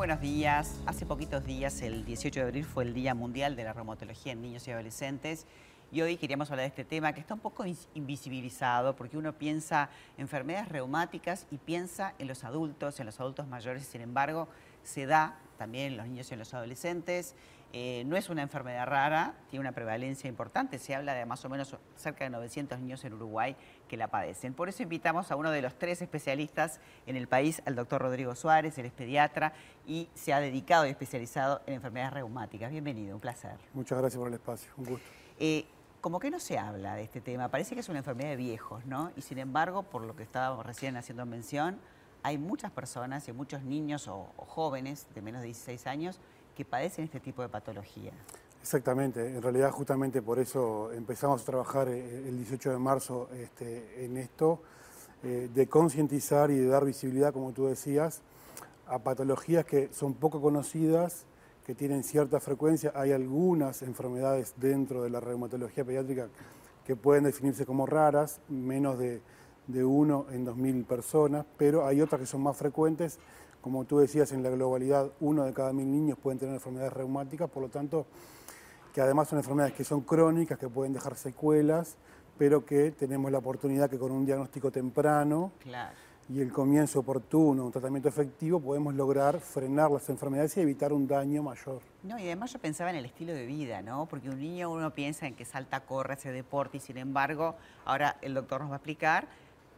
buenos días. Hace poquitos días, el 18 de abril, fue el Día Mundial de la Reumatología en Niños y Adolescentes. Y hoy queríamos hablar de este tema que está un poco invisibilizado porque uno piensa en enfermedades reumáticas y piensa en los adultos, en los adultos mayores, sin embargo, se da también en los niños y en los adolescentes. Eh, no es una enfermedad rara, tiene una prevalencia importante, se habla de más o menos cerca de 900 niños en Uruguay que la padecen. Por eso invitamos a uno de los tres especialistas en el país, al doctor Rodrigo Suárez, él es pediatra y se ha dedicado y especializado en enfermedades reumáticas. Bienvenido, un placer. Muchas gracias por el espacio, un gusto. Eh, como que no se habla de este tema, parece que es una enfermedad de viejos, ¿no? Y sin embargo, por lo que estábamos recién haciendo mención, hay muchas personas y muchos niños o, o jóvenes de menos de 16 años que padecen este tipo de patología. Exactamente, en realidad justamente por eso empezamos a trabajar eh, el 18 de marzo este, en esto, eh, de concientizar y de dar visibilidad, como tú decías, a patologías que son poco conocidas, que tienen cierta frecuencia. Hay algunas enfermedades dentro de la reumatología pediátrica que pueden definirse como raras, menos de, de uno en 2.000 personas, pero hay otras que son más frecuentes como tú decías, en la globalidad, uno de cada mil niños pueden tener enfermedades reumáticas, por lo tanto, que además son enfermedades que son crónicas, que pueden dejar secuelas, pero que tenemos la oportunidad que con un diagnóstico temprano y el comienzo oportuno, un tratamiento efectivo, podemos lograr frenar las enfermedades y evitar un daño mayor. No, y además yo pensaba en el estilo de vida, ¿no? Porque un niño uno piensa en que salta, corre, hace deporte y sin embargo, ahora el doctor nos va a explicar,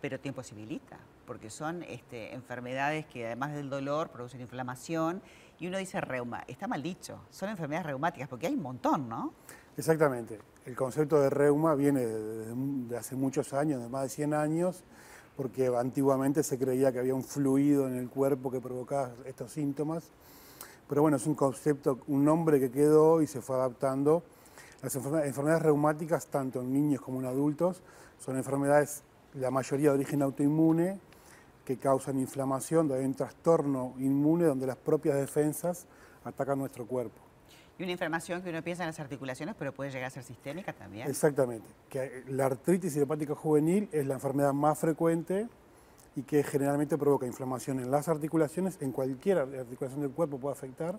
pero te imposibilita porque son este, enfermedades que además del dolor producen inflamación. Y uno dice reuma, está mal dicho, son enfermedades reumáticas, porque hay un montón, ¿no? Exactamente. El concepto de reuma viene de, hace muchos años, de más de 100 años, porque antiguamente se creía que había un fluido en el cuerpo que provocaba estos síntomas. Pero bueno, es un concepto, un nombre que quedó y se fue adaptando. Las enfermedades reumáticas, tanto en niños como en adultos, son enfermedades, la mayoría de origen autoinmune, que causan inflamación, donde hay un trastorno inmune donde las propias defensas atacan nuestro cuerpo. Y una inflamación que uno piensa en las articulaciones, pero puede llegar a ser sistémica también. Exactamente. Que la artritis idiopática juvenil es la enfermedad más frecuente y que generalmente provoca inflamación en las articulaciones, en cualquier articulación del cuerpo puede afectar,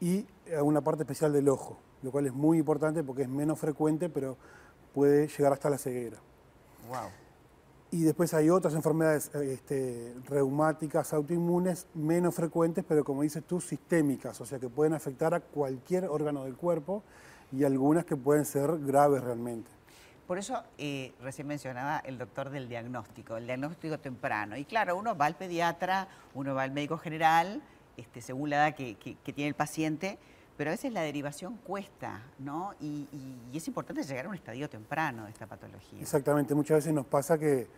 y a una parte especial del ojo, lo cual es muy importante porque es menos frecuente, pero puede llegar hasta la ceguera. Wow. Y después hay otras enfermedades este, reumáticas, autoinmunes, menos frecuentes, pero como dices tú, sistémicas, o sea que pueden afectar a cualquier órgano del cuerpo y algunas que pueden ser graves realmente. Por eso eh, recién mencionaba el doctor del diagnóstico, el diagnóstico temprano. Y claro, uno va al pediatra, uno va al médico general, este, según la edad que, tiene el paciente, pero a veces la derivación cuesta, ¿no? y, es importante llegar a un estadio temprano de esta patología. Exactamente, muchas veces nos pasa que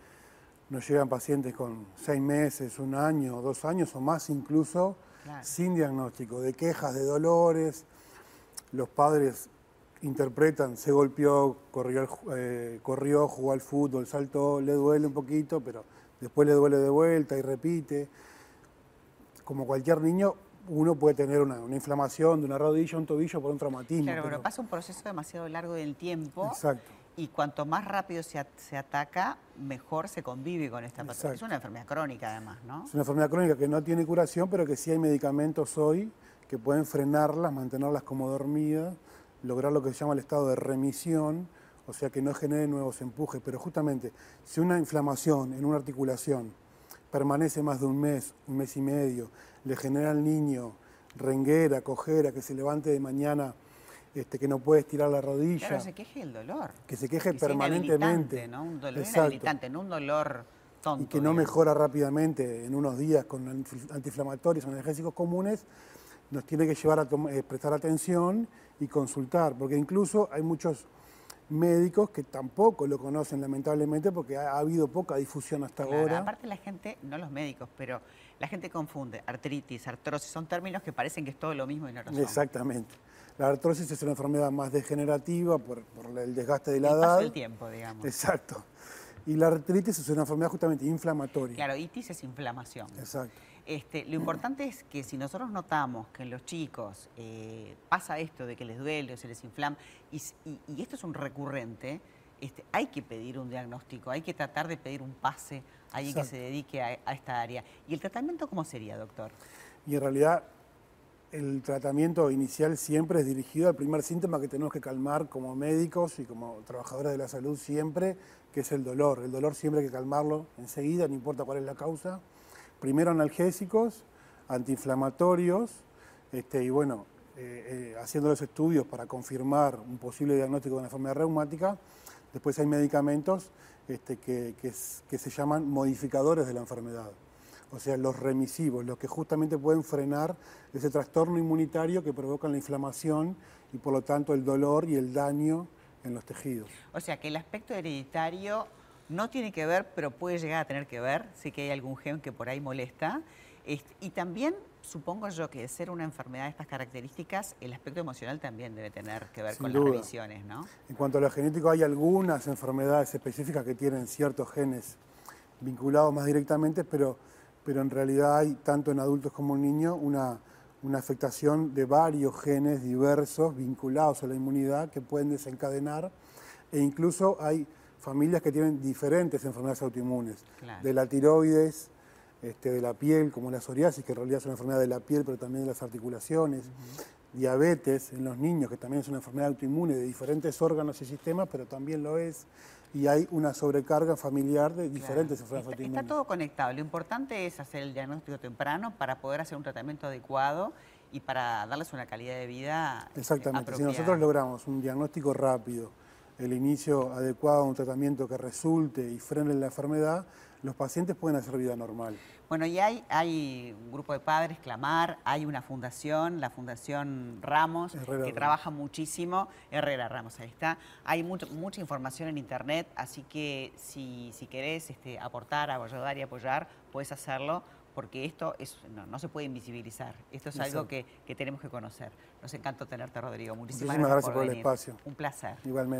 nos llegan pacientes con seis meses, un año, dos años o más incluso, sin diagnóstico, de quejas, de dolores. Los padres interpretan, se golpeó, corrió, eh, corrió, jugó al fútbol, saltó, le duele un poquito, pero después le duele de vuelta y repite. Como cualquier niño, uno puede tener una, inflamación de una rodilla, un tobillo por un traumatismo. Claro, pero, pasa un proceso demasiado largo del tiempo. Exacto y cuanto más rápido se, se, ataca, mejor se convive con esta patología. Es una enfermedad crónica además, ¿no? Es una enfermedad crónica que no tiene curación, pero que sí hay medicamentos hoy que pueden frenarlas, mantenerlas como dormidas, lograr lo que se llama el estado de remisión, o sea que no genere nuevos empujes. Pero justamente, si una inflamación en una articulación permanece más de un mes, un mes y medio, le genera al niño renguera, cojera, que se levante de mañana este, que no puede estirar la rodilla. Claro, se queje el dolor. Que se queje permanentemente. ¿no? Un dolor inhabilitante, no un dolor tonto. Y que no mejora rápidamente en unos días con antiinflamatorios o analgésicos comunes, nos tiene que llevar a eh, prestar atención y consultar, porque incluso hay muchos médicos que tampoco lo conocen lamentablemente porque ha, habido poca difusión hasta ahora. Aparte la gente, no los médicos, pero la gente confunde artritis, artrosis, son términos que parecen que es todo lo mismo y no lo son. Exactamente. La artrosis es una enfermedad más degenerativa por, el desgaste de la el edad. Paso del tiempo, digamos. Exacto. Y la artritis es una enfermedad justamente inflamatoria. Claro, itis es inflamación. Exacto. Este, lo importante es que si nosotros notamos que en los chicos eh, pasa esto de que les duele o se les inflama, y, esto es un recurrente, este, hay que pedir un diagnóstico, hay que tratar de pedir un pase a alguien que se dedique a, a, esta área. ¿Y el tratamiento cómo sería, doctor? Y en realidad el tratamiento inicial siempre es dirigido al primer síntoma que tenemos que calmar como médicos y como trabajadores de la salud siempre, que es el dolor. El dolor siempre hay que calmarlo enseguida, no importa cuál es la causa. Primero analgésicos, antiinflamatorios, este, y bueno, eh, eh, haciendo los estudios para confirmar un posible diagnóstico de una enfermedad reumática. Después hay medicamentos este, que, que se llaman modificadores de la enfermedad o sea, los remisivos, los que justamente pueden frenar ese trastorno inmunitario que provoca la inflamación y por lo tanto el dolor y el daño en los tejidos. O sea, que el aspecto hereditario no tiene que ver, pero puede llegar a tener que ver, sí que hay algún gen que por ahí molesta. Y también supongo yo que de ser una enfermedad de estas características, el aspecto emocional también debe tener que ver con las revisiones, ¿no? En cuanto a lo genético, hay algunas enfermedades específicas que tienen ciertos genes vinculados más directamente, pero pero en realidad hay, tanto en adultos como en niños, una, afectación de varios genes diversos vinculados a la inmunidad que pueden desencadenar e incluso hay familias que tienen diferentes enfermedades autoinmunes, de la tiroides, este, de la piel, como la psoriasis, que en realidad es una enfermedad de la piel, pero también de las articulaciones, diabetes en los niños, que también es una enfermedad autoinmune de diferentes órganos y sistemas, pero también lo es, y hay una sobrecarga familiar de diferentes enfermedades autoinmunes. Está todo conectado, lo importante es hacer el diagnóstico temprano para poder hacer un tratamiento adecuado y para darles una calidad de vida eh, Exactamente, si nosotros logramos un diagnóstico rápido, el inicio adecuado de un tratamiento que resulte y frene la enfermedad, los pacientes pueden hacer vida normal. Bueno, y hay, hay un grupo de padres, Clamar, hay una fundación, la Fundación Ramos, que trabaja muchísimo, Herrera Ramos, ahí está. Hay mucha información en internet, así que si, si querés este, aportar, ayudar y apoyar, puedes hacerlo porque esto es, no, se puede invisibilizar. Esto es algo que, tenemos que conocer. Nos encantó tenerte, Rodrigo. Muchísimas, gracias por, el espacio. Un placer. Igualmente.